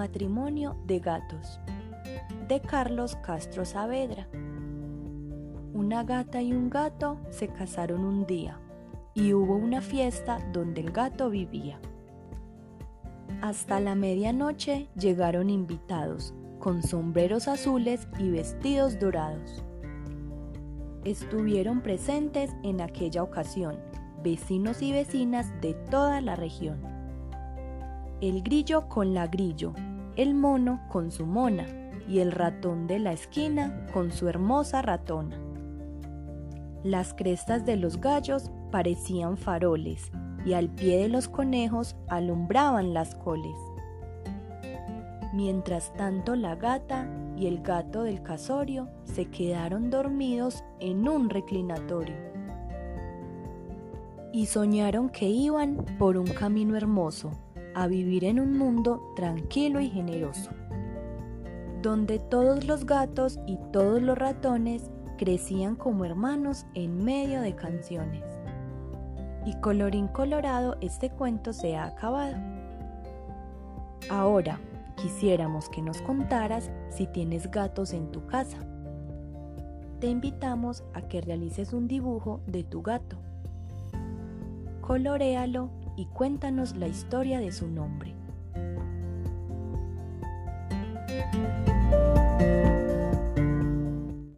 Matrimonio de gatos de Carlos Castro Saavedra. Una gata y un gato se casaron un día y hubo una fiesta donde el gato vivía. Hasta la medianoche llegaron invitados con sombreros azules y vestidos dorados. Estuvieron presentes en aquella ocasión vecinos y vecinas de toda la región. El grillo con la grillo, el mono con su mona y el ratón de la esquina con su hermosa ratona. Las crestas de los gallos parecían faroles y al pie de los conejos alumbraban las coles. Mientras tanto la gata y el gato del casorio se quedaron dormidos en un reclinatorio y soñaron que iban por un camino hermoso a vivir en un mundo tranquilo y generoso, donde todos los gatos y todos los ratones crecían como hermanos en medio de canciones. Y colorín colorado, este cuento se ha acabado. Ahora, quisiéramos que nos contaras si tienes gatos en tu casa. Te invitamos a que realices un dibujo de tu gato coloréalo y cuéntanos la historia de su nombre.